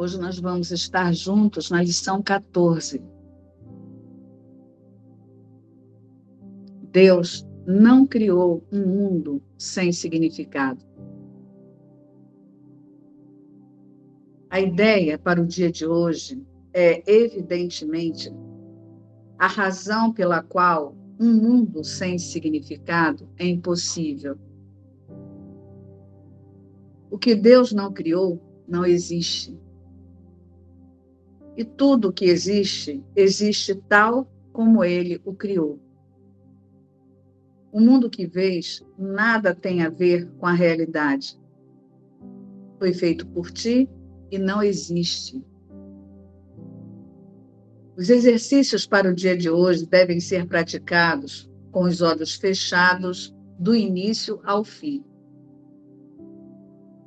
Hoje nós vamos estar juntos na lição 14. Deus não criou um mundo sem significado. A ideia para o dia de hoje é, evidentemente, a razão pela qual um mundo sem significado é impossível. O que Deus não criou não existe. E tudo que existe, existe tal como ele o criou. O mundo que vês nada tem a ver com a realidade. Foi feito por ti e não existe. Os exercícios para o dia de hoje devem ser praticados com os olhos fechados, do início ao fim.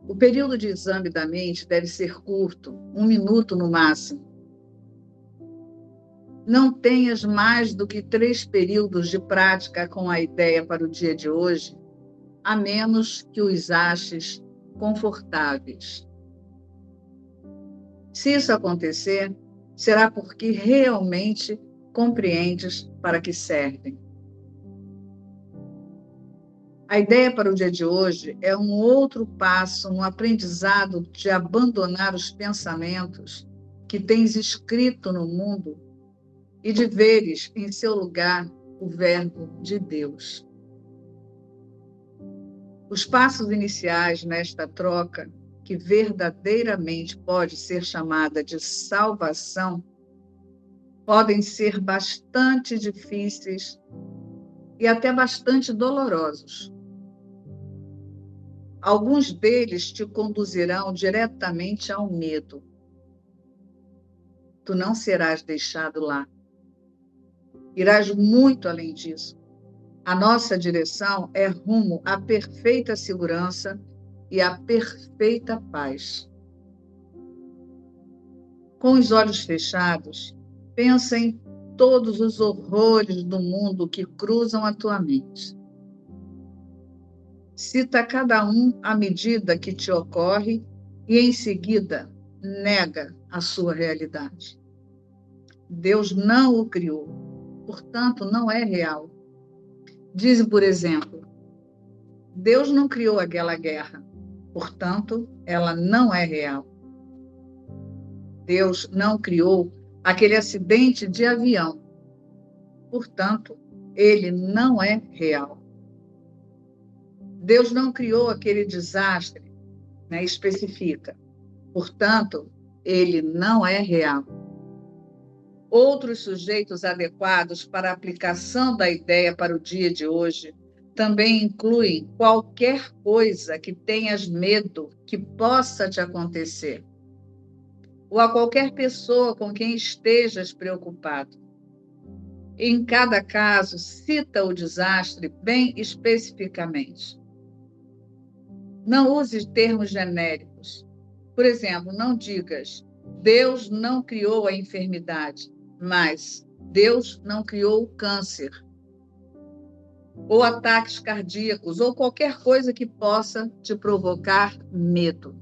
O período de exame da mente deve ser curto, um minuto no máximo. Não tenhas mais do que três períodos de prática com a ideia para o dia de hoje, a menos que os aches confortáveis. Se isso acontecer, será porque realmente compreendes para que servem. A ideia para o dia de hoje é um outro passo no aprendizado de abandonar os pensamentos que tens escrito no mundo e de veres em seu lugar o Verbo de Deus. Os passos iniciais nesta troca que verdadeiramente pode ser chamada de salvação, podem ser bastante difíceis e até bastante dolorosos. Alguns deles te conduzirão diretamente ao medo. Tu não serás deixado lá. Irás muito além disso. A nossa direção é rumo à perfeita segurança e a perfeita paz. Com os olhos fechados, pensa em todos os horrores do mundo que cruzam a tua mente. Cita cada um à medida que te ocorre e, em seguida, nega a sua realidade. Deus não o criou, portanto, não é real. Dizem, por exemplo, Deus não criou aquela guerra, portanto, ela não é real. Deus não criou aquele acidente de avião, portanto, ele não é real. Deus não criou aquele desastre, né, especifica, portanto, ele não é real. Outros sujeitos adequados para a aplicação da ideia para o dia de hoje também inclui qualquer coisa que tenhas medo que possa te acontecer, ou a qualquer pessoa com quem estejas preocupado. Em cada caso, cita o desastre bem especificamente. Não use termos genéricos. Por exemplo, não digas Deus não criou a enfermidade, mas Deus não criou o câncer ou ataques cardíacos, ou qualquer coisa que possa te provocar medo.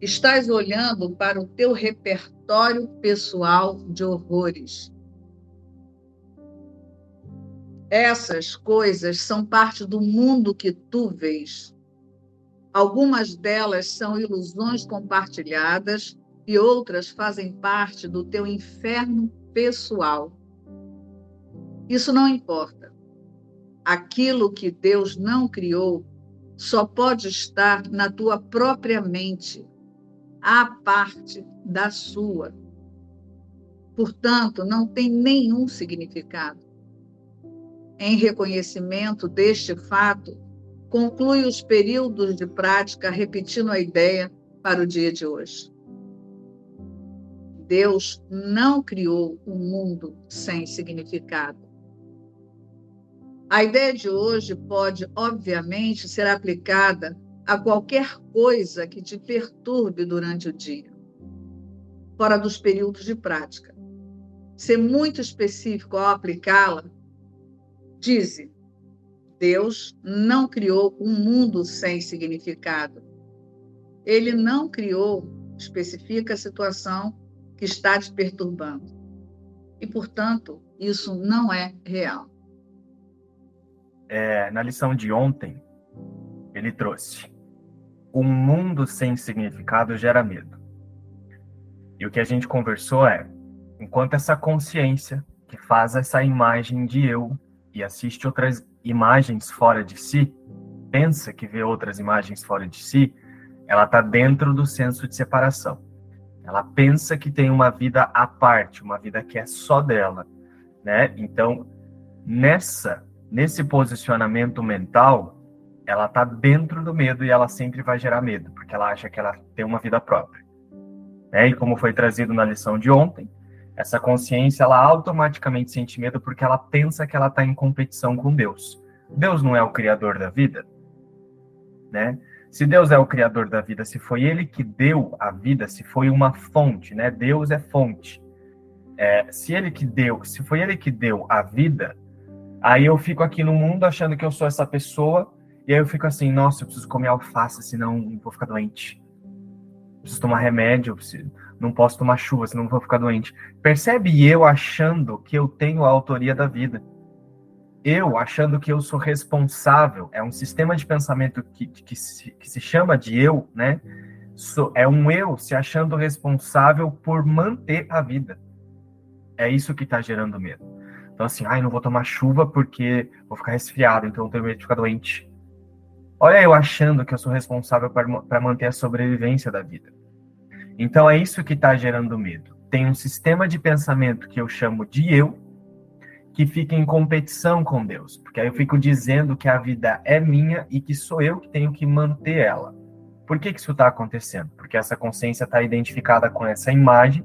Estás olhando para o teu repertório pessoal de horrores. Essas coisas são parte do mundo que tu vês. Algumas delas são ilusões compartilhadas e outras fazem parte do teu inferno pessoal. Isso não importa aquilo que Deus não criou só pode estar na tua própria mente, à parte da sua. Portanto, não tem nenhum significado. Em reconhecimento deste fato, conclui os períodos de prática repetindo a ideia para o dia de hoje. Deus não criou um mundo sem significado. A ideia de hoje pode, obviamente, ser aplicada a qualquer coisa que te perturbe durante o dia, fora dos períodos de prática. Ser muito específico ao aplicá-la, diz: Deus não criou um mundo sem significado. Ele não criou especifica a situação que está te perturbando. E, portanto, isso não é real. É, na lição de ontem, ele trouxe: um mundo sem significado gera medo. E o que a gente conversou é: enquanto essa consciência que faz essa imagem de eu e assiste outras imagens fora de si, pensa que vê outras imagens fora de si, ela está dentro do senso de separação. Ela pensa que tem uma vida à parte, uma vida que é só dela, né? Então, nessa, nesse posicionamento mental, ela está dentro do medo e ela sempre vai gerar medo, porque ela acha que ela tem uma vida própria. Né? E como foi trazido na lição de ontem, essa consciência ela automaticamente sente medo porque ela pensa que ela está em competição com Deus. Deus não é o criador da vida, né? Se Deus é o criador da vida, se foi Ele que deu a vida, se foi uma fonte, né? Deus é fonte. É, se Ele que deu, se foi Ele que deu a vida, aí eu fico aqui no mundo achando que eu sou essa pessoa e aí eu fico assim, nossa, eu preciso comer alface, senão eu vou ficar doente. preciso tomar remédio, eu preciso, não posso tomar chuva, senão eu vou ficar doente. Percebe eu achando que eu tenho a autoria da vida eu achando que eu sou responsável, é um sistema de pensamento que, que, se, que se chama de eu, né? é um eu se achando responsável por manter a vida. É isso que está gerando medo. Então, assim, ai, não vou tomar chuva porque vou ficar resfriado, então eu tenho medo de ficar doente. Olha eu achando que eu sou responsável para manter a sobrevivência da vida. Então, é isso que está gerando medo. Tem um sistema de pensamento que eu chamo de eu, que fica em competição com Deus, porque aí eu fico dizendo que a vida é minha e que sou eu que tenho que manter ela. Por que, que isso está acontecendo? Porque essa consciência está identificada com essa imagem,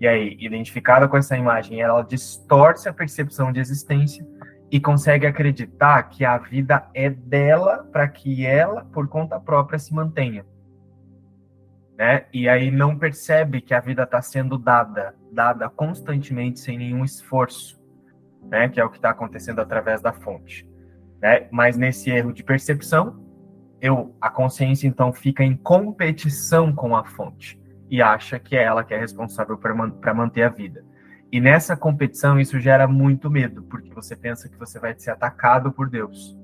e aí, identificada com essa imagem, ela distorce a percepção de existência e consegue acreditar que a vida é dela para que ela, por conta própria, se mantenha. Né? E aí não percebe que a vida está sendo dada, dada constantemente, sem nenhum esforço né, que é o que está acontecendo através da fonte. Né? Mas nesse erro de percepção, eu, a consciência então fica em competição com a fonte e acha que é ela que é responsável para manter a vida. E nessa competição isso gera muito medo, porque você pensa que você vai ser atacado por Deus,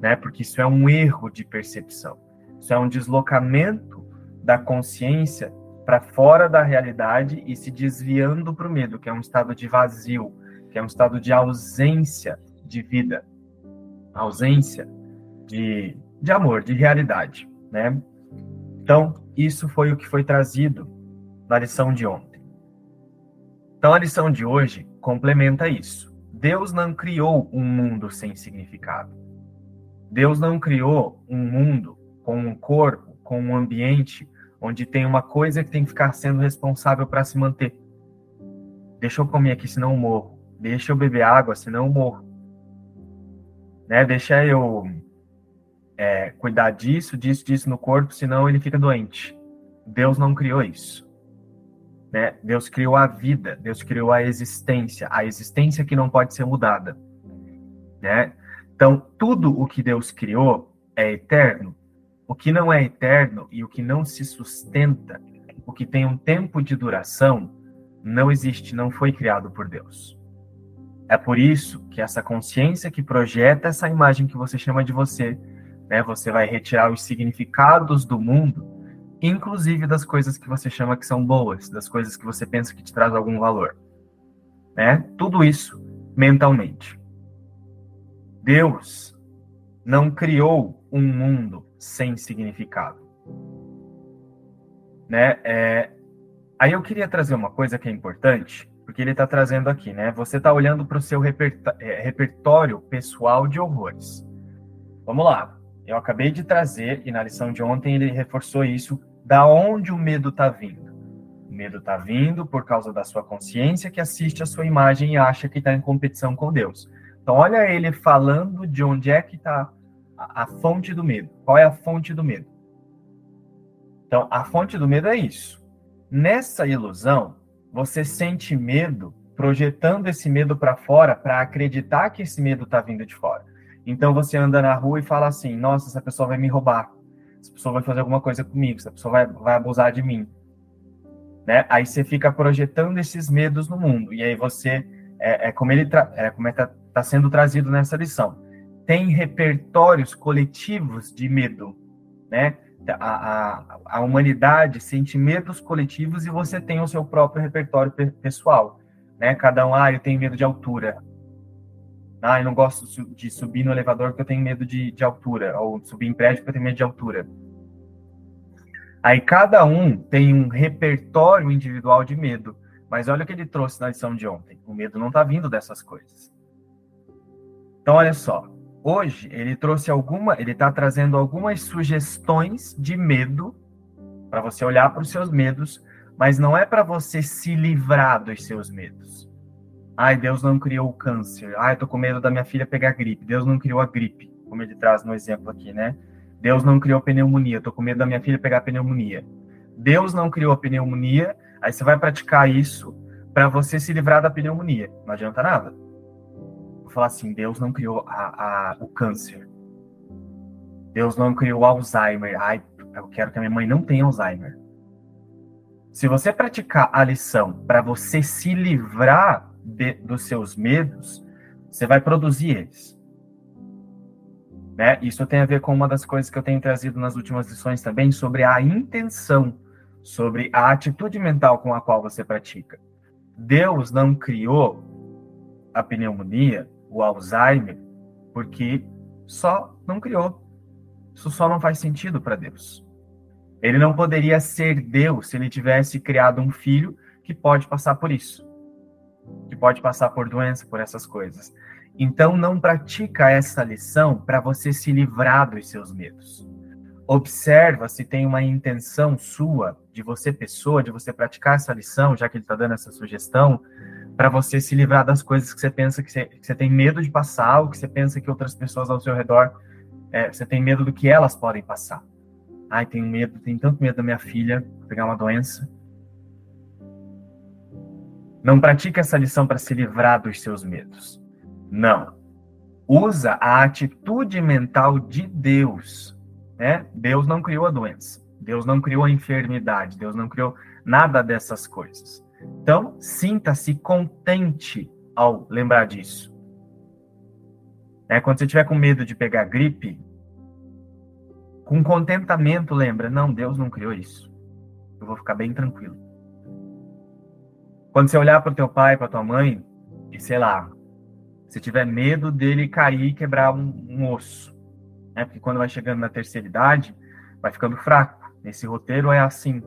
né? Porque isso é um erro de percepção. Isso é um deslocamento da consciência para fora da realidade e se desviando para o medo, que é um estado de vazio, que é um estado de ausência de vida, ausência de, de amor, de realidade, né? Então, isso foi o que foi trazido na lição de ontem. Então, a lição de hoje complementa isso. Deus não criou um mundo sem significado. Deus não criou um mundo com um corpo, com um ambiente onde tem uma coisa que tem que ficar sendo responsável para se manter. Deixa eu comer aqui, senão eu morro deixa eu beber água, senão eu morro. Né? Deixa eu é, cuidar disso, disso, disso no corpo, senão ele fica doente. Deus não criou isso. Né? Deus criou a vida, Deus criou a existência, a existência que não pode ser mudada. Né? Então, tudo o que Deus criou é eterno. O que não é eterno e o que não se sustenta, o que tem um tempo de duração, não existe, não foi criado por Deus. É por isso que essa consciência que projeta essa imagem que você chama de você, né, você vai retirar os significados do mundo, inclusive das coisas que você chama que são boas, das coisas que você pensa que te traz algum valor. Né? Tudo isso mentalmente. Deus não criou um mundo sem significado. Né? É... Aí eu queria trazer uma coisa que é importante, porque ele está trazendo aqui, né? Você está olhando para o seu é, repertório pessoal de horrores. Vamos lá. Eu acabei de trazer, e na lição de ontem ele reforçou isso, da onde o medo está vindo. O medo está vindo por causa da sua consciência que assiste a sua imagem e acha que está em competição com Deus. Então, olha ele falando de onde é que está a, a fonte do medo. Qual é a fonte do medo? Então, a fonte do medo é isso. Nessa ilusão, você sente medo, projetando esse medo para fora, para acreditar que esse medo está vindo de fora. Então você anda na rua e fala assim: nossa, essa pessoa vai me roubar, essa pessoa vai fazer alguma coisa comigo, essa pessoa vai, vai abusar de mim. né? Aí você fica projetando esses medos no mundo. E aí você, é, é como ele é como está é tá sendo trazido nessa lição. Tem repertórios coletivos de medo, né? A, a, a humanidade sente medos coletivos e você tem o seu próprio repertório pessoal, né? Cada um, ah, eu tenho medo de altura. Ah, eu não gosto de subir no elevador porque eu tenho medo de, de altura, ou subir em prédio porque eu tenho medo de altura. Aí cada um tem um repertório individual de medo. Mas olha o que ele trouxe na lição de ontem. O medo não está vindo dessas coisas. Então, olha só. Hoje ele trouxe alguma, ele está trazendo algumas sugestões de medo para você olhar para os seus medos, mas não é para você se livrar dos seus medos. Ai, Deus não criou o câncer. Ai, eu tô com medo da minha filha pegar gripe. Deus não criou a gripe, como ele traz no exemplo aqui, né? Deus não criou pneumonia, tô com medo da minha filha pegar pneumonia. Deus não criou a pneumonia, aí você vai praticar isso para você se livrar da pneumonia. Não adianta nada. Falar assim, Deus não criou a, a, o câncer. Deus não criou Alzheimer. Ai, eu quero que a minha mãe não tenha Alzheimer. Se você praticar a lição para você se livrar de, dos seus medos, você vai produzir eles. Né? Isso tem a ver com uma das coisas que eu tenho trazido nas últimas lições também, sobre a intenção, sobre a atitude mental com a qual você pratica. Deus não criou a pneumonia, o Alzheimer, porque só não criou. Isso só não faz sentido para Deus. Ele não poderia ser Deus se ele tivesse criado um filho que pode passar por isso, que pode passar por doença, por essas coisas. Então não pratica essa lição para você se livrar dos seus medos. Observa se tem uma intenção sua, de você pessoa, de você praticar essa lição, já que ele está dando essa sugestão, para você se livrar das coisas que você pensa que você, que você, tem medo de passar, ou que você pensa que outras pessoas ao seu redor, é, você tem medo do que elas podem passar. Ai, tenho medo, tenho tanto medo da minha filha pegar uma doença. Não pratique essa lição para se livrar dos seus medos. Não. Usa a atitude mental de Deus. Né? Deus não criou a doença. Deus não criou a enfermidade. Deus não criou nada dessas coisas. Então, sinta-se contente ao lembrar disso. É, quando você tiver com medo de pegar gripe, com contentamento, lembra: não, Deus não criou isso. Eu vou ficar bem tranquilo. Quando você olhar para o teu pai, para tua mãe, e sei lá, se tiver medo dele cair e quebrar um, um osso. Né? Porque quando vai chegando na terceira idade, vai ficando fraco. Esse roteiro é assim.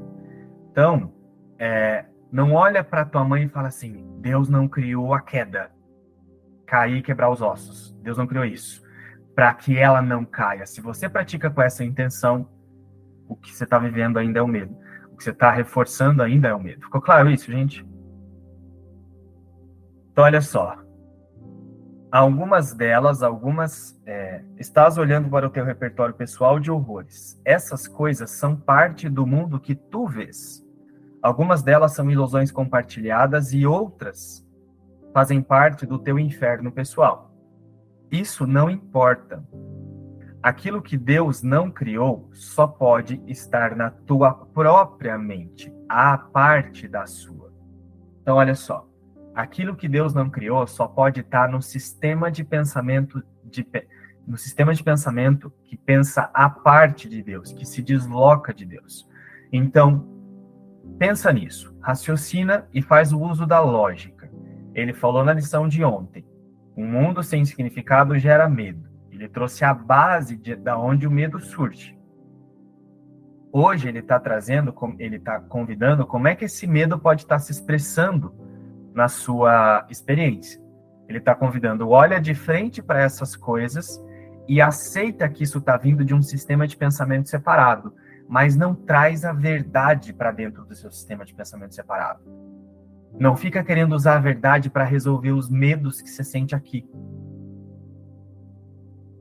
Então, é, não olha para tua mãe e fala assim: Deus não criou a queda, cair e quebrar os ossos. Deus não criou isso. Para que ela não caia. Se você pratica com essa intenção, o que você está vivendo ainda é o medo. O que você está reforçando ainda é o medo. Ficou claro isso, gente? Então, olha só algumas delas, algumas. É, estás olhando para o teu repertório pessoal de horrores. Essas coisas são parte do mundo que tu vês. Algumas delas são ilusões compartilhadas e outras fazem parte do teu inferno pessoal. Isso não importa. Aquilo que Deus não criou só pode estar na tua própria mente, a parte da sua. Então, olha só aquilo que Deus não criou só pode estar no sistema de pensamento de, no sistema de pensamento que pensa a parte de Deus, que se desloca de Deus. Então, pensa nisso, raciocina e faz o uso da lógica. Ele falou na lição de ontem: um mundo sem significado gera medo. Ele trouxe a base de, da onde o medo surge. Hoje ele está trazendo, ele está convidando como é que esse medo pode estar se expressando na sua experiência. Ele está convidando, olha de frente para essas coisas e aceita que isso está vindo de um sistema de pensamento separado, mas não traz a verdade para dentro do seu sistema de pensamento separado. Não fica querendo usar a verdade para resolver os medos que você sente aqui.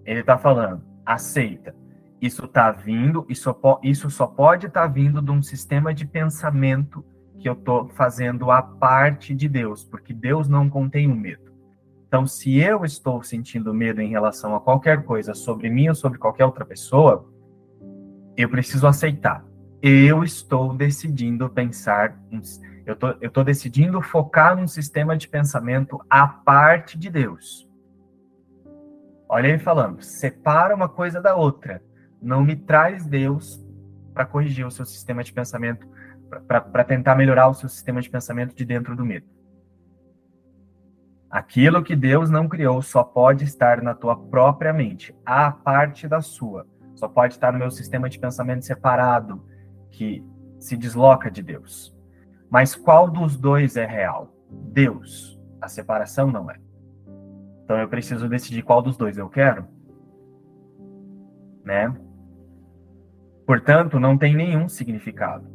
Ele está falando, aceita. Isso está vindo, isso, isso só pode estar tá vindo de um sistema de pensamento que eu estou fazendo a parte de Deus, porque Deus não contém o medo. Então, se eu estou sentindo medo em relação a qualquer coisa sobre mim ou sobre qualquer outra pessoa, eu preciso aceitar. eu estou decidindo pensar, eu tô, tô decidindo focar num sistema de pensamento à parte de Deus. Olha ele falando, separa uma coisa da outra. Não me traz Deus para corrigir o seu sistema de pensamento, para tentar melhorar o seu sistema de pensamento de dentro do medo. Aquilo que Deus não criou só pode estar na tua própria mente, a parte da sua. Só pode estar no meu sistema de pensamento separado, que se desloca de Deus. Mas qual dos dois é real? Deus. A separação não é. Então eu preciso decidir qual dos dois eu quero, né? Portanto, não tem nenhum significado.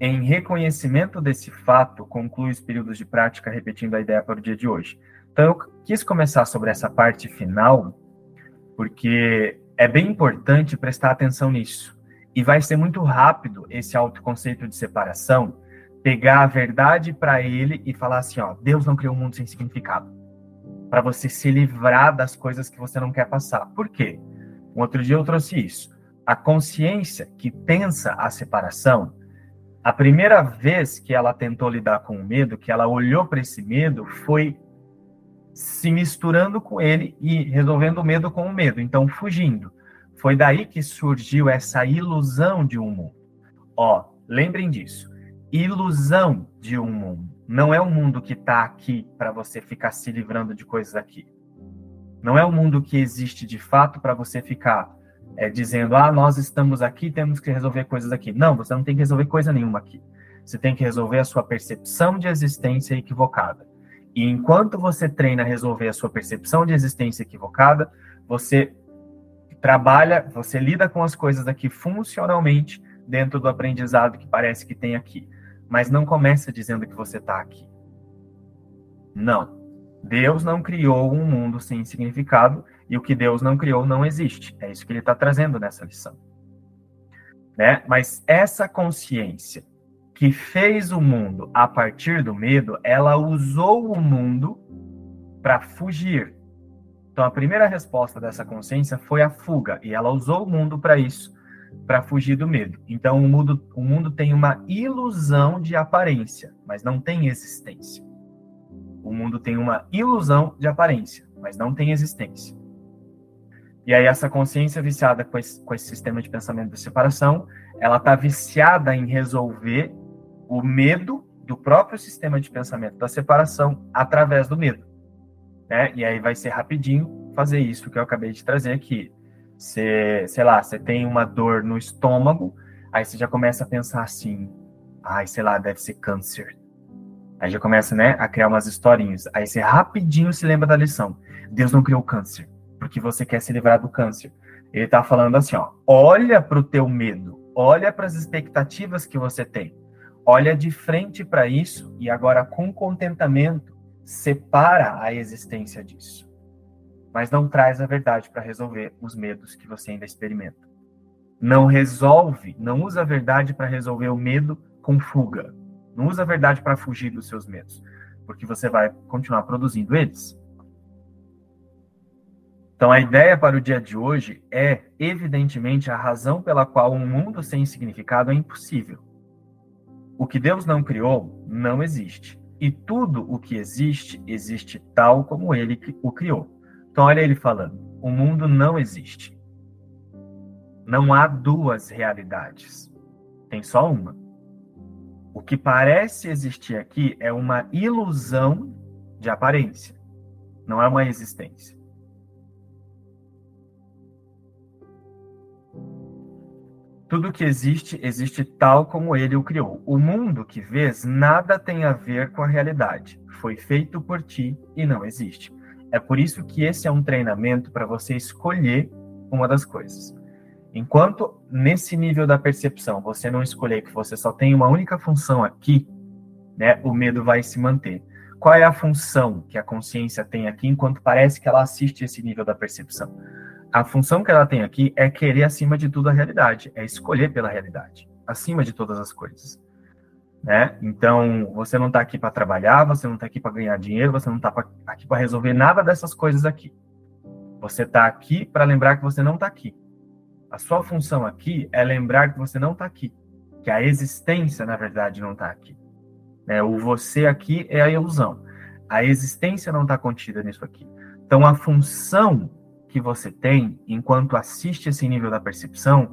Em reconhecimento desse fato, conclui os períodos de prática repetindo a ideia para o dia de hoje. Então, eu quis começar sobre essa parte final, porque é bem importante prestar atenção nisso. E vai ser muito rápido esse autoconceito de separação, pegar a verdade para ele e falar assim, ó, Deus não criou um mundo sem significado. Para você se livrar das coisas que você não quer passar. Por quê? Um outro dia eu trouxe isso. A consciência que pensa a separação, a primeira vez que ela tentou lidar com o medo, que ela olhou para esse medo, foi se misturando com ele e resolvendo o medo com o medo, então fugindo. Foi daí que surgiu essa ilusão de um mundo. Ó, lembrem disso. Ilusão de um mundo. Não é um mundo que está aqui para você ficar se livrando de coisas aqui. Não é um mundo que existe de fato para você ficar é, dizendo, ah, nós estamos aqui, temos que resolver coisas aqui. Não, você não tem que resolver coisa nenhuma aqui. Você tem que resolver a sua percepção de existência equivocada. E enquanto você treina a resolver a sua percepção de existência equivocada, você trabalha, você lida com as coisas aqui funcionalmente dentro do aprendizado que parece que tem aqui. Mas não começa dizendo que você está aqui. Não. Deus não criou um mundo sem significado e o que Deus não criou não existe. É isso que ele está trazendo nessa lição. Né? Mas essa consciência que fez o mundo a partir do medo, ela usou o mundo para fugir. Então a primeira resposta dessa consciência foi a fuga, e ela usou o mundo para isso, para fugir do medo. Então o mundo, o mundo tem uma ilusão de aparência, mas não tem existência. O mundo tem uma ilusão de aparência, mas não tem existência. E aí essa consciência viciada com esse, com esse sistema de pensamento de separação, ela está viciada em resolver o medo do próprio sistema de pensamento da separação através do medo. Né? E aí vai ser rapidinho fazer isso que eu acabei de trazer aqui. Você, sei lá, você tem uma dor no estômago, aí você já começa a pensar assim, ai, sei lá, deve ser câncer. Aí já começa, né, a criar umas historinhas. Aí você rapidinho se lembra da lição. Deus não criou câncer, porque você quer se livrar do câncer. Ele está falando assim, ó, olha para o teu medo, olha para as expectativas que você tem olha de frente para isso e agora, com contentamento, separa a existência disso. Mas não traz a verdade para resolver os medos que você ainda experimenta. Não resolve, não usa a verdade para resolver o medo com fuga. Não usa a verdade para fugir dos seus medos, porque você vai continuar produzindo eles. Então, a ideia para o dia de hoje é, evidentemente, a razão pela qual um mundo sem significado é impossível. O que Deus não criou não existe. E tudo o que existe, existe tal como ele o criou. Então, olha ele falando: o mundo não existe. Não há duas realidades. Tem só uma. O que parece existir aqui é uma ilusão de aparência. Não é uma existência. Tudo que existe, existe tal como ele o criou. O mundo que vês nada tem a ver com a realidade. Foi feito por ti e não existe. É por isso que esse é um treinamento para você escolher uma das coisas. Enquanto nesse nível da percepção você não escolher que você só tem uma única função aqui, né, o medo vai se manter. Qual é a função que a consciência tem aqui enquanto parece que ela assiste esse nível da percepção? A função que ela tem aqui é querer acima de tudo a realidade, é escolher pela realidade, acima de todas as coisas. Né? Então, você não está aqui para trabalhar, você não está aqui para ganhar dinheiro, você não está aqui para resolver nada dessas coisas aqui. Você está aqui para lembrar que você não está aqui. A sua função aqui é lembrar que você não está aqui, que a existência, na verdade, não está aqui. Né? O você aqui é a ilusão. A existência não está contida nisso aqui. Então, a função que você tem, enquanto assiste esse nível da percepção,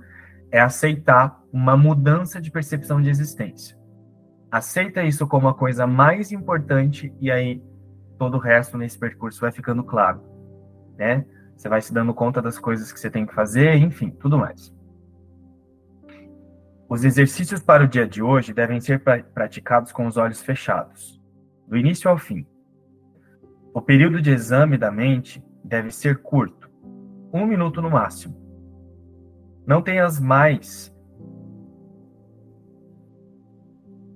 é aceitar uma mudança de percepção de existência. Aceita isso como a coisa mais importante e aí todo o resto nesse percurso vai ficando claro, né? Você vai se dando conta das coisas que você tem que fazer, enfim, tudo mais. Os exercícios para o dia de hoje devem ser praticados com os olhos fechados, do início ao fim. O período de exame da mente deve ser curto, um minuto no máximo. Não tenhas mais.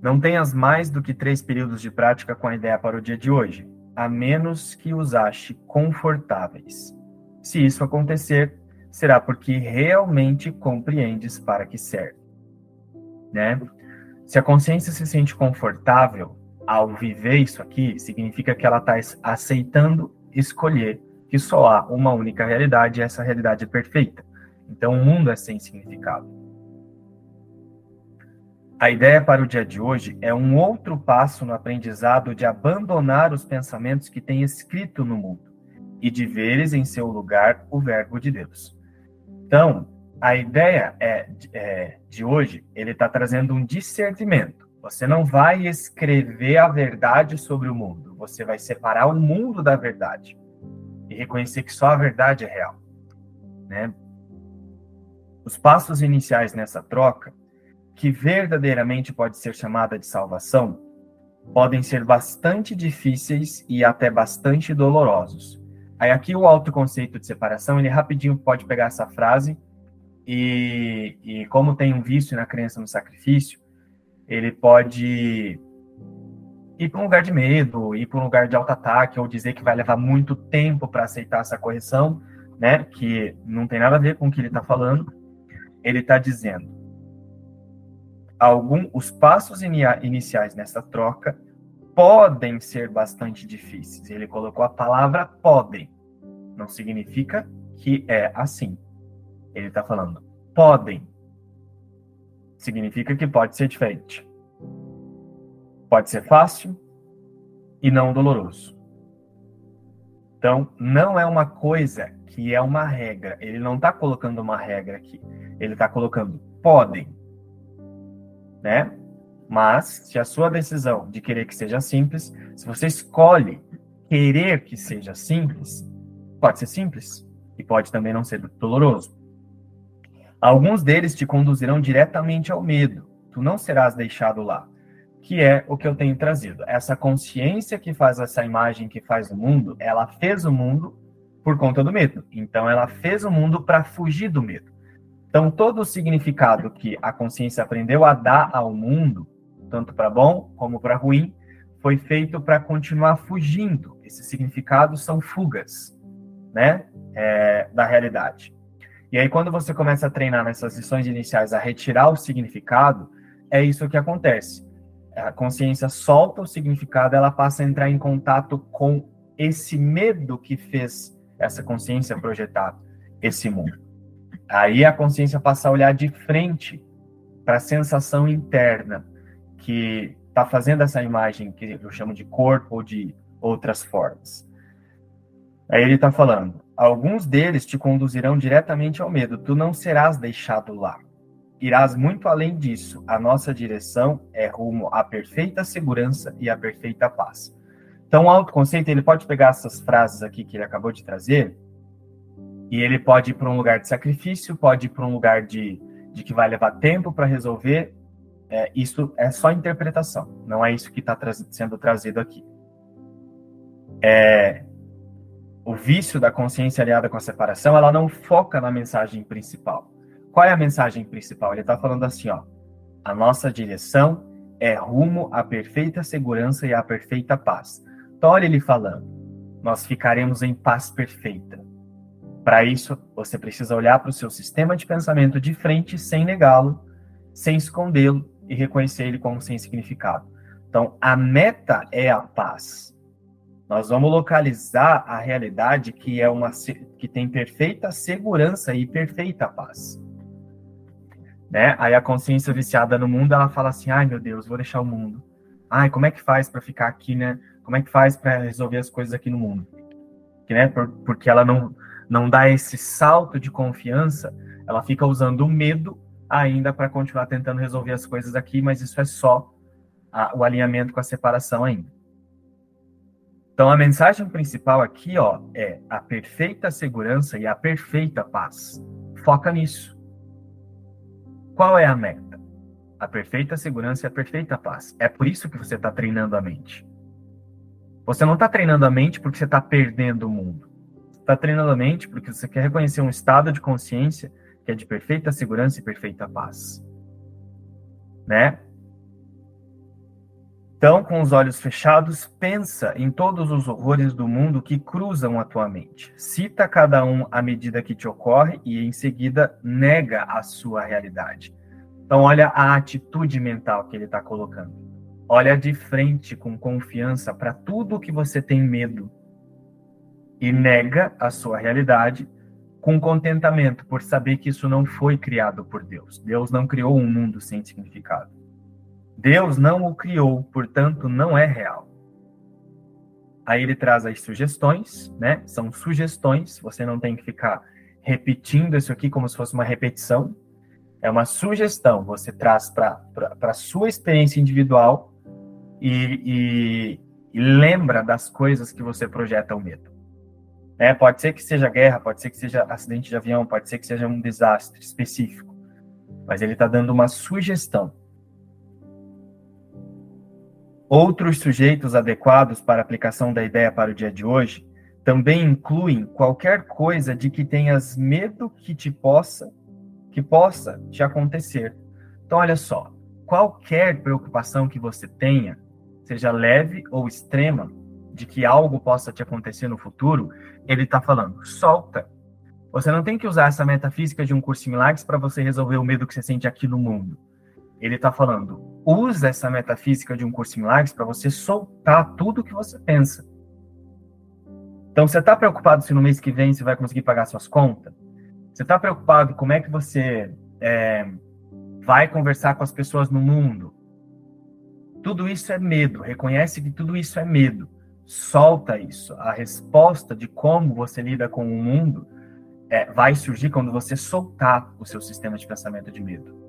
Não tenhas mais do que três períodos de prática com a ideia para o dia de hoje, a menos que os ache confortáveis. Se isso acontecer, será porque realmente compreendes para que serve. Né? Se a consciência se sente confortável ao viver isso aqui, significa que ela está aceitando escolher que só há uma única realidade e essa realidade é perfeita. Então o mundo é sem significado. A ideia para o dia de hoje é um outro passo no aprendizado de abandonar os pensamentos que tem escrito no mundo e de veres em seu lugar o Verbo de Deus. Então, a ideia é, é de hoje, ele está trazendo um discernimento. Você não vai escrever a verdade sobre o mundo, você vai separar o mundo da verdade e reconhecer que só a verdade é real, né? Os passos iniciais nessa troca, que verdadeiramente pode ser chamada de salvação, podem ser bastante difíceis e até bastante dolorosos. Aí aqui o autoconceito de separação, ele rapidinho pode pegar essa frase e, e como tem um vício na crença no sacrifício, ele pode ir para um lugar de medo, ir para um lugar de auto-ataque, ou dizer que vai levar muito tempo para aceitar essa correção, né? Que não tem nada a ver com o que ele está falando. Ele está dizendo: algum, os passos iniciais nessa troca podem ser bastante difíceis. Ele colocou a palavra podem. Não significa que é assim. Ele está falando podem. Significa que pode ser diferente. Pode ser fácil e não doloroso. Então, não é uma coisa que é uma regra. Ele não está colocando uma regra aqui. Ele está colocando podem, né? Mas, se a sua decisão de querer que seja simples, se você escolhe querer que seja simples, pode ser simples e pode também não ser doloroso. Alguns deles te conduzirão diretamente ao medo. Tu não serás deixado lá. Que é o que eu tenho trazido. Essa consciência que faz essa imagem que faz o mundo, ela fez o mundo por conta do medo. Então, ela fez o mundo para fugir do medo. Então, todo o significado que a consciência aprendeu a dar ao mundo tanto para bom como para ruim, foi feito para continuar fugindo. Esses significados são fugas, né, é, da realidade. E aí, quando você começa a treinar nessas lições iniciais a retirar o significado, é isso que acontece. A consciência solta o significado, ela passa a entrar em contato com esse medo que fez essa consciência projetar esse mundo. Aí a consciência passa a olhar de frente para a sensação interna, que está fazendo essa imagem que eu chamo de corpo ou de outras formas. Aí ele está falando: alguns deles te conduzirão diretamente ao medo, tu não serás deixado lá. Irás muito além disso. A nossa direção é rumo à perfeita segurança e à perfeita paz. Então, o autoconceito, ele pode pegar essas frases aqui que ele acabou de trazer, e ele pode ir para um lugar de sacrifício, pode ir para um lugar de, de que vai levar tempo para resolver, é, isso é só interpretação, não é isso que está tra sendo trazido aqui. É, o vício da consciência aliada com a separação, ela não foca na mensagem principal. Qual é a mensagem principal? Ele está falando assim, ó, a nossa direção é rumo à perfeita segurança e à perfeita paz. Então, olha ele falando, nós ficaremos em paz perfeita. Para isso, você precisa olhar para o seu sistema de pensamento de frente, sem negá-lo, sem escondê-lo, e reconhecer ele como sem significado. Então, a meta é a paz. Nós vamos localizar a realidade que é uma que tem perfeita segurança e perfeita paz. Né? Aí a consciência viciada no mundo, ela fala assim: ai meu Deus, vou deixar o mundo. Ai, como é que faz para ficar aqui, né? Como é que faz para resolver as coisas aqui no mundo? Que, né? Por, porque ela não, não dá esse salto de confiança, ela fica usando o medo ainda para continuar tentando resolver as coisas aqui, mas isso é só a, o alinhamento com a separação ainda. Então a mensagem principal aqui, ó, é a perfeita segurança e a perfeita paz. Foca nisso. Qual é a meta? A perfeita segurança e a perfeita paz. É por isso que você está treinando a mente. Você não está treinando a mente porque você está perdendo o mundo. Você está treinando a mente porque você quer reconhecer um estado de consciência que é de perfeita segurança e perfeita paz. Né? Então, com os olhos fechados, pensa em todos os horrores do mundo que cruzam a tua mente. Cita cada um à medida que te ocorre e, em seguida, nega a sua realidade. Então, olha a atitude mental que ele está colocando. Olha de frente com confiança para tudo que você tem medo e nega a sua realidade com contentamento por saber que isso não foi criado por Deus. Deus não criou um mundo sem significado. Deus não o criou, portanto, não é real. Aí ele traz as sugestões, né? São sugestões, você não tem que ficar repetindo isso aqui como se fosse uma repetição. É uma sugestão, você traz para a sua experiência individual e, e, e, lembra das coisas que você projeta o medo. É, pode ser que seja guerra, pode ser que seja acidente de avião, pode ser que seja um desastre específico, mas ele está dando uma sugestão. Outros sujeitos adequados para a aplicação da ideia para o dia de hoje também incluem qualquer coisa de que tenhas medo que te possa que possa te acontecer. Então olha só, qualquer preocupação que você tenha, seja leve ou extrema, de que algo possa te acontecer no futuro, ele está falando, solta. Você não tem que usar essa metafísica de um curso em milagres para você resolver o medo que você sente aqui no mundo. Ele está falando, usa essa metafísica de um curso em milagres para você soltar tudo o que você pensa. Então, você está preocupado se no mês que vem você vai conseguir pagar suas contas? Você está preocupado como é que você é, vai conversar com as pessoas no mundo? Tudo isso é medo. Reconhece que tudo isso é medo. Solta isso. A resposta de como você lida com o mundo é, vai surgir quando você soltar o seu sistema de pensamento de medo.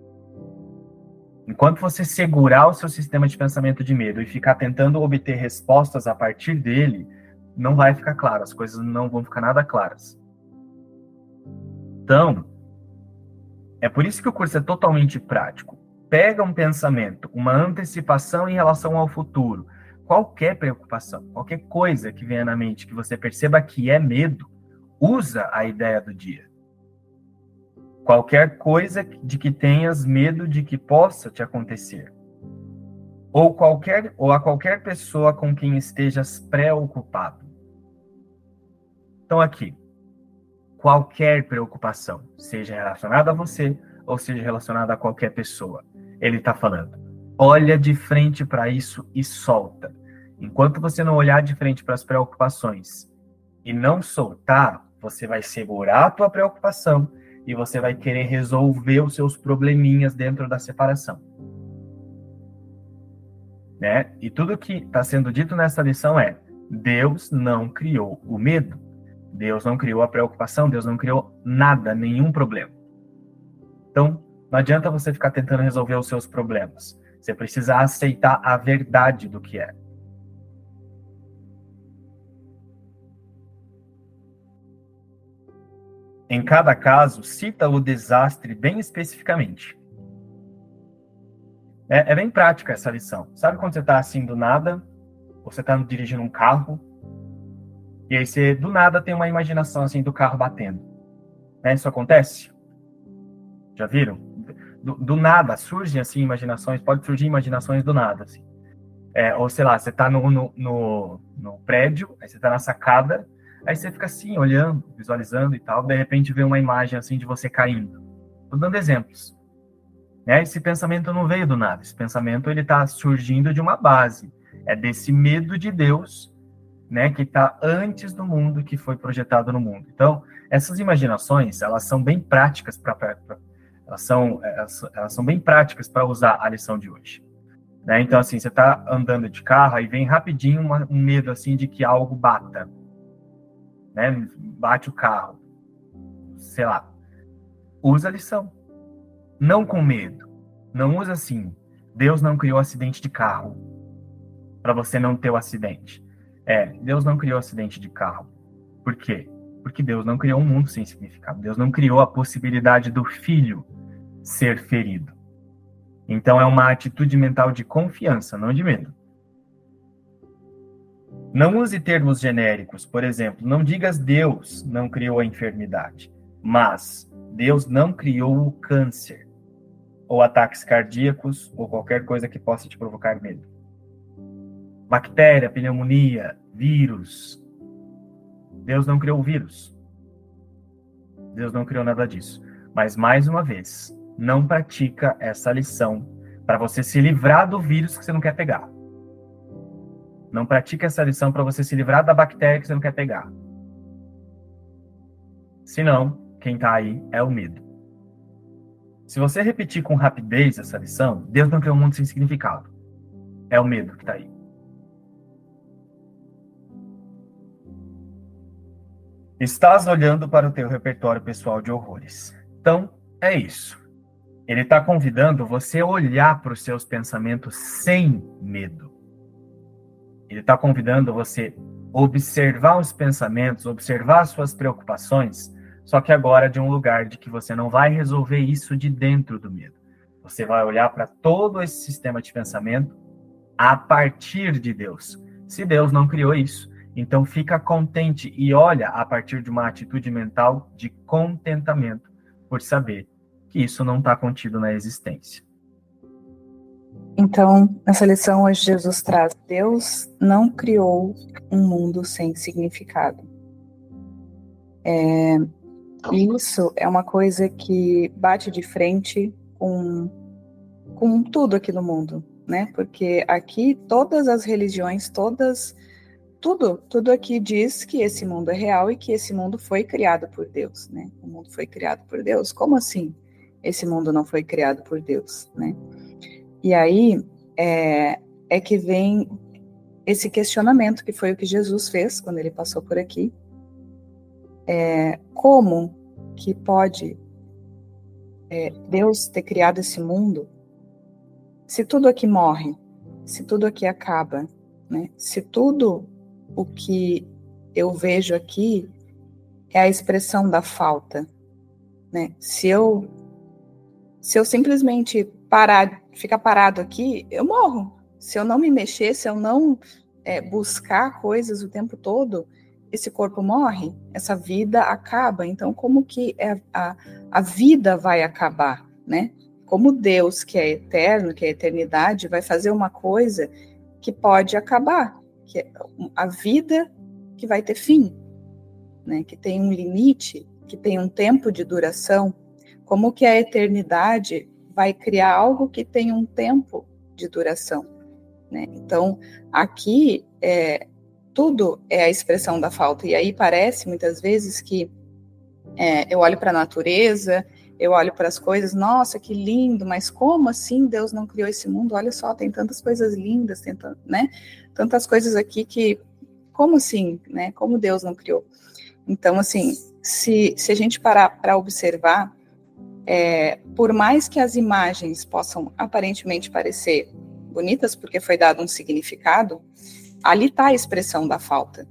Enquanto você segurar o seu sistema de pensamento de medo e ficar tentando obter respostas a partir dele, não vai ficar claro, as coisas não vão ficar nada claras. Então, é por isso que o curso é totalmente prático. Pega um pensamento, uma antecipação em relação ao futuro, qualquer preocupação, qualquer coisa que venha na mente que você perceba que é medo, usa a ideia do dia. Qualquer coisa de que tenhas medo de que possa te acontecer. Ou, qualquer, ou a qualquer pessoa com quem estejas preocupado. Então, aqui, qualquer preocupação, seja relacionada a você ou seja relacionada a qualquer pessoa, ele está falando. Olha de frente para isso e solta. Enquanto você não olhar de frente para as preocupações e não soltar, você vai segurar a tua preocupação e você vai querer resolver os seus probleminhas dentro da separação. Né? E tudo que está sendo dito nessa lição é: Deus não criou o medo, Deus não criou a preocupação, Deus não criou nada, nenhum problema. Então, não adianta você ficar tentando resolver os seus problemas. Você precisa aceitar a verdade do que é. Em cada caso, cita o desastre bem especificamente. É, é bem prática essa lição. Sabe quando você está assim do nada, você está dirigindo um carro, e aí você do nada tem uma imaginação assim do carro batendo. Né? Isso acontece? Já viram? Do, do, nada surgem assim imaginações, pode surgir imaginações do nada. Assim. É, ou sei lá, você está no, no, no, no prédio, aí você está na sacada, Aí você fica assim, olhando, visualizando e tal, de repente vê uma imagem assim de você caindo. Tô dando exemplos. Né? Esse pensamento não veio do nada. Esse pensamento ele está surgindo de uma base. É desse medo de Deus, né, que está antes do mundo, que foi projetado no mundo. Então, essas imaginações, elas são bem práticas para Elas são, elas, elas são bem práticas para usar a lição de hoje. Né? Então, assim, você está andando de carro e vem rapidinho uma, um medo assim de que algo bata. Né? Bate o carro. Sei lá. Usa a lição. Não com medo. Não usa assim. Deus não criou acidente de carro para você não ter o acidente. É, Deus não criou acidente de carro. Por quê? Porque Deus não criou um mundo sem significado. Deus não criou a possibilidade do filho ser ferido. Então é uma atitude mental de confiança, não de medo. Não use termos genéricos, por exemplo, não digas Deus não criou a enfermidade, mas Deus não criou o câncer, ou ataques cardíacos, ou qualquer coisa que possa te provocar medo. Bactéria, pneumonia, vírus. Deus não criou o vírus. Deus não criou nada disso. Mas, mais uma vez, não pratica essa lição para você se livrar do vírus que você não quer pegar. Não pratica essa lição para você se livrar da bactéria que você não quer pegar. Senão, quem está aí é o medo. Se você repetir com rapidez essa lição, Deus não criou um mundo sem significado. É o medo que está aí. Estás olhando para o teu repertório pessoal de horrores. Então, é isso. Ele está convidando você a olhar para os seus pensamentos sem medo. Ele está convidando você observar os pensamentos, observar as suas preocupações, só que agora de um lugar de que você não vai resolver isso de dentro do medo. Você vai olhar para todo esse sistema de pensamento a partir de Deus. Se Deus não criou isso, então fica contente e olha a partir de uma atitude mental de contentamento por saber que isso não está contido na existência. Então, nessa lição hoje Jesus traz: Deus não criou um mundo sem significado. É, isso é uma coisa que bate de frente com, com tudo aqui no mundo, né? Porque aqui todas as religiões, todas, tudo, tudo aqui diz que esse mundo é real e que esse mundo foi criado por Deus, né? O mundo foi criado por Deus. Como assim? esse mundo não foi criado por Deus, né? E aí é, é que vem esse questionamento que foi o que Jesus fez quando ele passou por aqui. É, como que pode é, Deus ter criado esse mundo se tudo aqui morre, se tudo aqui acaba, né? Se tudo o que eu vejo aqui é a expressão da falta, né? Se eu se eu simplesmente parar, ficar parado aqui, eu morro. Se eu não me mexer, se eu não é, buscar coisas o tempo todo, esse corpo morre, essa vida acaba. Então, como que é a, a vida vai acabar, né? Como Deus, que é eterno, que é eternidade, vai fazer uma coisa que pode acabar, que é a vida que vai ter fim, né? Que tem um limite, que tem um tempo de duração. Como que a eternidade vai criar algo que tem um tempo de duração? Né? Então, aqui é, tudo é a expressão da falta. E aí parece muitas vezes que é, eu olho para a natureza, eu olho para as coisas, nossa, que lindo, mas como assim Deus não criou esse mundo? Olha só, tem tantas coisas lindas, tem né? tantas coisas aqui que, como assim, né? Como Deus não criou? Então, assim, se, se a gente parar para observar, é, por mais que as imagens possam aparentemente parecer bonitas, porque foi dado um significado, ali está a expressão da falta.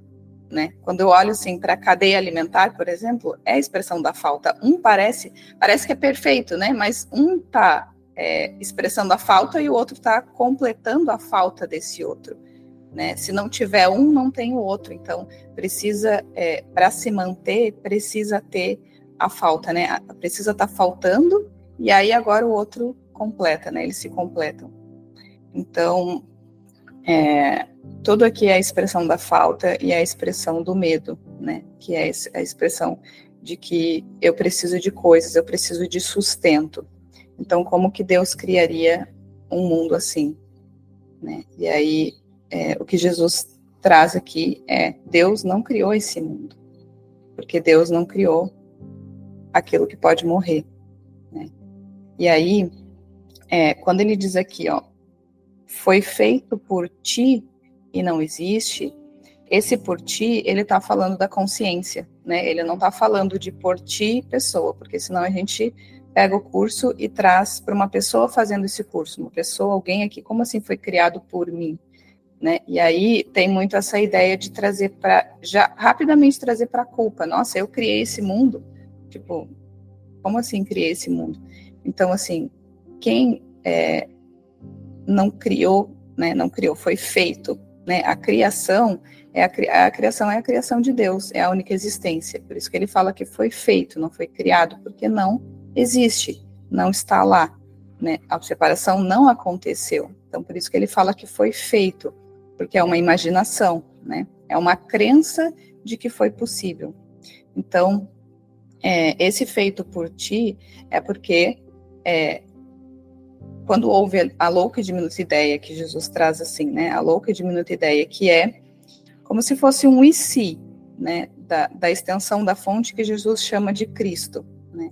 Né? Quando eu olho assim para a cadeia alimentar, por exemplo, é a expressão da falta. Um parece, parece que é perfeito, né? Mas um está é, expressando a falta e o outro está completando a falta desse outro. Né? Se não tiver um, não tem o outro. Então, precisa, é, para se manter, precisa ter a falta, né? Precisa estar tá faltando e aí agora o outro completa, né? Eles se completam. Então, é, tudo aqui é a expressão da falta e a expressão do medo, né? Que é a expressão de que eu preciso de coisas, eu preciso de sustento. Então, como que Deus criaria um mundo assim? Né? E aí, é, o que Jesus traz aqui é: Deus não criou esse mundo, porque Deus não criou aquilo que pode morrer. Né? E aí, é, quando ele diz aqui, ó, foi feito por ti e não existe, esse por ti, ele está falando da consciência, né? Ele não está falando de por ti pessoa, porque senão a gente pega o curso e traz para uma pessoa fazendo esse curso, uma pessoa, alguém aqui, como assim foi criado por mim? Né? E aí tem muito essa ideia de trazer para já rapidamente trazer para a culpa. Nossa, eu criei esse mundo. Tipo, como assim criei esse mundo? Então, assim, quem é, não criou, né, não criou, foi feito, né, a criação é a, a, criação é a criação de Deus, é a única existência. Por isso que ele fala que foi feito, não foi criado, porque não existe, não está lá, né? A separação não aconteceu. Então por isso que ele fala que foi feito, porque é uma imaginação, né? É uma crença de que foi possível. Então é, esse feito por ti é porque é, quando houve a louca e diminuta ideia que Jesus traz assim, né? A louca e diminuta ideia que é como se fosse um e se, né? Da, da extensão da fonte que Jesus chama de Cristo, né?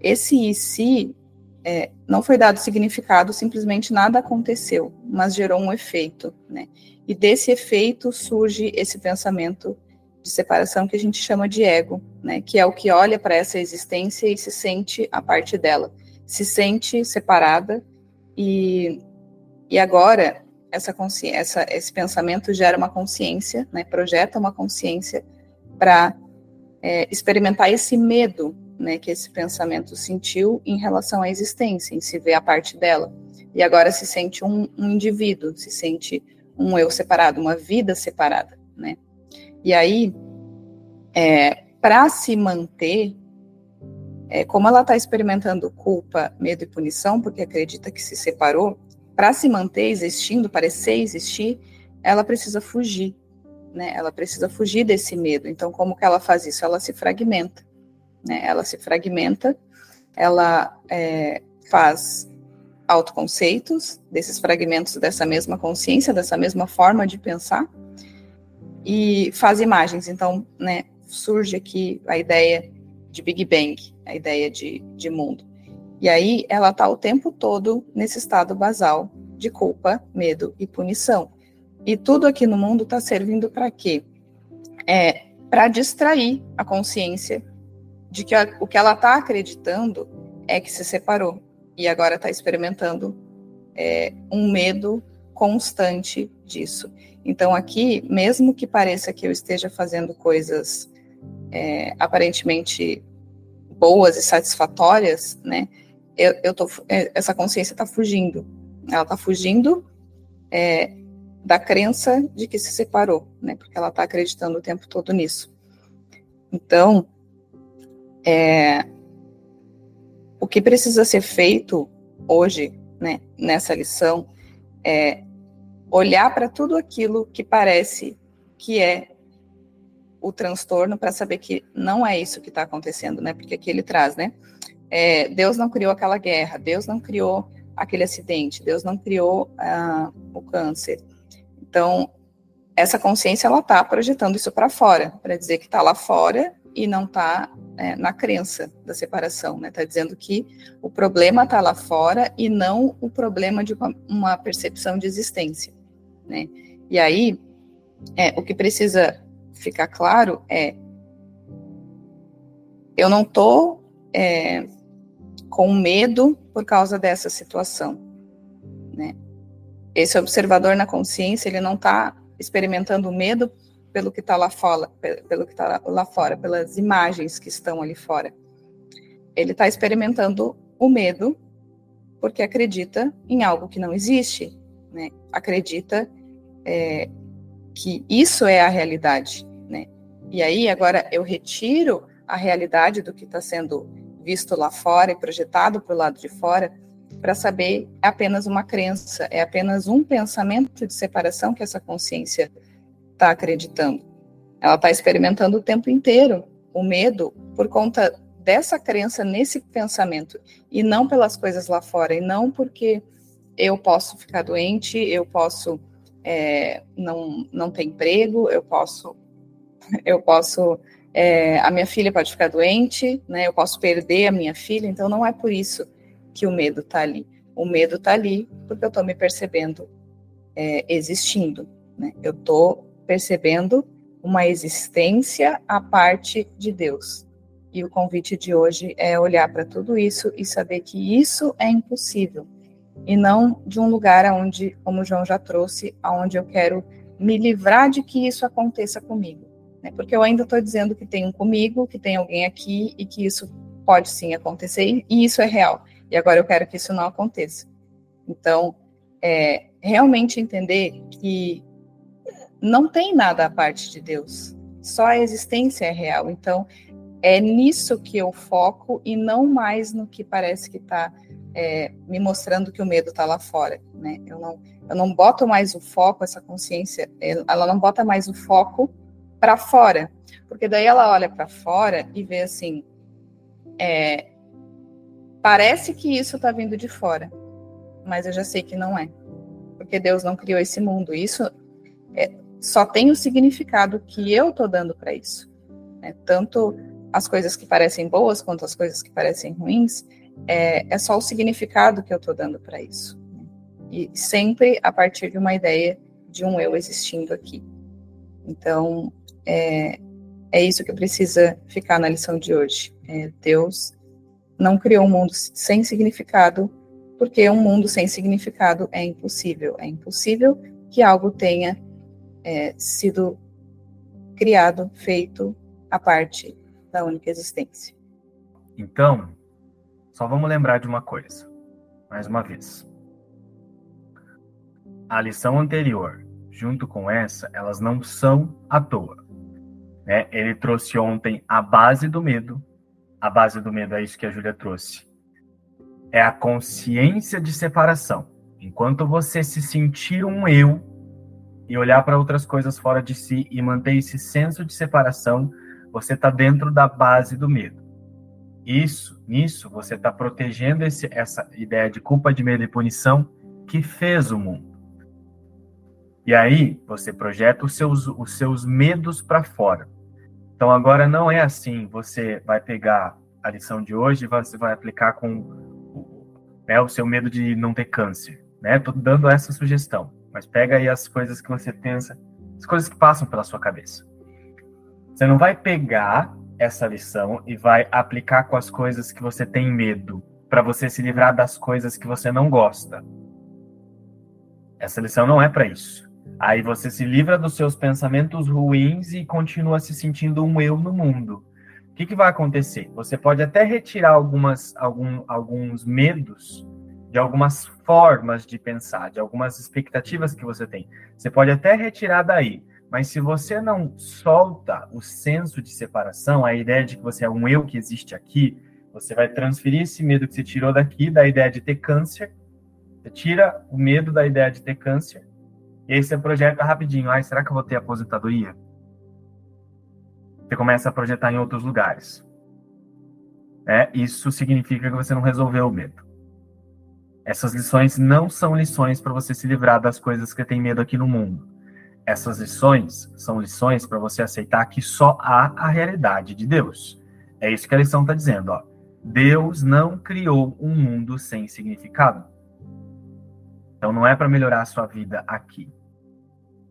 Esse e se é, não foi dado significado, simplesmente nada aconteceu, mas gerou um efeito, né? E desse efeito surge esse pensamento de separação que a gente chama de ego, né? Que é o que olha para essa existência e se sente a parte dela, se sente separada e, e agora essa consciência, esse pensamento gera uma consciência, né? Projeta uma consciência para é, experimentar esse medo, né? Que esse pensamento sentiu em relação à existência, em se ver a parte dela. E agora se sente um, um indivíduo, se sente um eu separado, uma vida separada, né? E aí, é, para se manter, é, como ela está experimentando culpa, medo e punição, porque acredita que se separou, para se manter existindo, parecer existir, ela precisa fugir, né? Ela precisa fugir desse medo. Então, como que ela faz isso? Ela se fragmenta, né? Ela se fragmenta, ela é, faz autoconceitos desses fragmentos dessa mesma consciência, dessa mesma forma de pensar, e faz imagens. Então, né, surge aqui a ideia de Big Bang, a ideia de, de mundo. E aí ela está o tempo todo nesse estado basal de culpa, medo e punição. E tudo aqui no mundo está servindo para quê? É, para distrair a consciência de que a, o que ela está acreditando é que se separou e agora está experimentando é, um medo constante disso. Então, aqui, mesmo que pareça que eu esteja fazendo coisas é, aparentemente boas e satisfatórias, né? Eu, eu tô, é, essa consciência está fugindo. Ela está fugindo é, da crença de que se separou, né? Porque ela está acreditando o tempo todo nisso. Então, é, o que precisa ser feito hoje, né, nessa lição, é olhar para tudo aquilo que parece que é o transtorno para saber que não é isso que está acontecendo, né? Porque aqui ele traz, né? É, Deus não criou aquela guerra, Deus não criou aquele acidente, Deus não criou ah, o câncer. Então, essa consciência ela está projetando isso para fora, para dizer que está lá fora e não está é, na crença da separação, né? Está dizendo que o problema está lá fora e não o problema de uma, uma percepção de existência né? E aí, é, o que precisa ficar claro é, eu não estou é, com medo por causa dessa situação, né? Esse observador na consciência, ele não está experimentando medo pelo que está lá fora, pelo que está lá fora, pelas imagens que estão ali fora. Ele está experimentando o medo porque acredita em algo que não existe, né? Acredita é, que isso é a realidade, né? E aí agora eu retiro a realidade do que está sendo visto lá fora e projetado para o lado de fora para saber é apenas uma crença, é apenas um pensamento de separação que essa consciência está acreditando. Ela está experimentando o tempo inteiro o medo por conta dessa crença nesse pensamento e não pelas coisas lá fora e não porque eu posso ficar doente, eu posso é, não, não ter emprego, eu posso, eu posso, é, a minha filha pode ficar doente, né? Eu posso perder a minha filha, então não é por isso que o medo está ali. O medo está ali porque eu estou me percebendo é, existindo. Né? Eu estou percebendo uma existência à parte de Deus. E o convite de hoje é olhar para tudo isso e saber que isso é impossível. E não de um lugar onde, como o João já trouxe, aonde eu quero me livrar de que isso aconteça comigo. Né? Porque eu ainda estou dizendo que tem um comigo, que tem alguém aqui e que isso pode sim acontecer e isso é real. E agora eu quero que isso não aconteça. Então, é, realmente entender que não tem nada à parte de Deus, só a existência é real. Então, é nisso que eu foco e não mais no que parece que está é, me mostrando que o medo está lá fora. Né? Eu, não, eu não boto mais o foco, essa consciência, ela não bota mais o foco para fora, porque daí ela olha para fora e vê assim: é, parece que isso está vindo de fora, mas eu já sei que não é, porque Deus não criou esse mundo. Isso é, só tem o significado que eu estou dando para isso. Né? Tanto as coisas que parecem boas quanto as coisas que parecem ruins, é, é só o significado que eu estou dando para isso. Né? E sempre a partir de uma ideia de um eu existindo aqui. Então, é, é isso que precisa ficar na lição de hoje. É, Deus não criou um mundo sem significado, porque um mundo sem significado é impossível. É impossível que algo tenha é, sido criado, feito a parte da única existência. Então, só vamos lembrar de uma coisa, mais uma vez. A lição anterior, junto com essa, elas não são à toa. Né? Ele trouxe ontem a base do medo. A base do medo é isso que a Júlia trouxe. É a consciência de separação. Enquanto você se sentir um eu, e olhar para outras coisas fora de si e manter esse senso de separação, você está dentro da base do medo. Isso, nisso, você está protegendo esse, essa ideia de culpa, de medo e punição que fez o mundo. E aí você projeta os seus, os seus medos para fora. Então agora não é assim. Você vai pegar a lição de hoje e você vai aplicar com né, o seu medo de não ter câncer. Né? Tô dando essa sugestão. Mas pega aí as coisas que você pensa, as coisas que passam pela sua cabeça. Você não vai pegar essa lição e vai aplicar com as coisas que você tem medo, para você se livrar das coisas que você não gosta. Essa lição não é para isso. Aí você se livra dos seus pensamentos ruins e continua se sentindo um eu no mundo. O que, que vai acontecer? Você pode até retirar algumas, algum, alguns medos de algumas formas de pensar, de algumas expectativas que você tem. Você pode até retirar daí, mas se você não solta o senso de separação, a ideia de que você é um eu que existe aqui, você vai transferir esse medo que você tirou daqui, da ideia de ter câncer, você tira o medo da ideia de ter câncer, e aí você projeta rapidinho, ai, será que eu vou ter aposentadoria? Você começa a projetar em outros lugares. É, isso significa que você não resolveu o medo. Essas lições não são lições para você se livrar das coisas que tem medo aqui no mundo. Essas lições são lições para você aceitar que só há a realidade de Deus. É isso que a lição está dizendo. Ó. Deus não criou um mundo sem significado. Então não é para melhorar a sua vida aqui.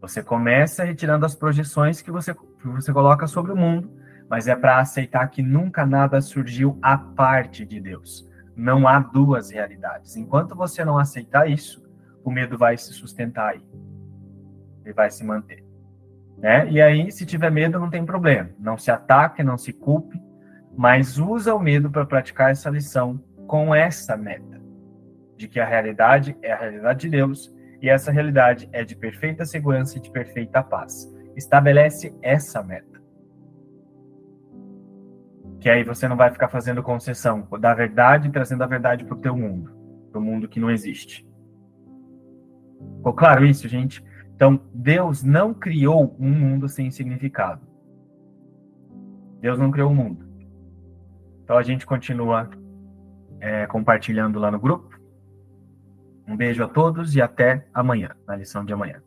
Você começa retirando as projeções que você, que você coloca sobre o mundo, mas é para aceitar que nunca nada surgiu à parte de Deus não há duas realidades. Enquanto você não aceitar isso, o medo vai se sustentar aí. Ele vai se manter. Né? E aí, se tiver medo, não tem problema. Não se ataque, não se culpe, mas usa o medo para praticar essa lição com essa meta, de que a realidade é a realidade de Deus e essa realidade é de perfeita segurança e de perfeita paz. Estabelece essa meta que aí você não vai ficar fazendo concessão da verdade trazendo a verdade para o teu mundo, para o mundo que não existe. Ficou claro isso, gente? Então, Deus não criou um mundo sem significado. Deus não criou o um mundo. Então a gente continua é, compartilhando lá no grupo. Um beijo a todos e até amanhã, na lição de amanhã.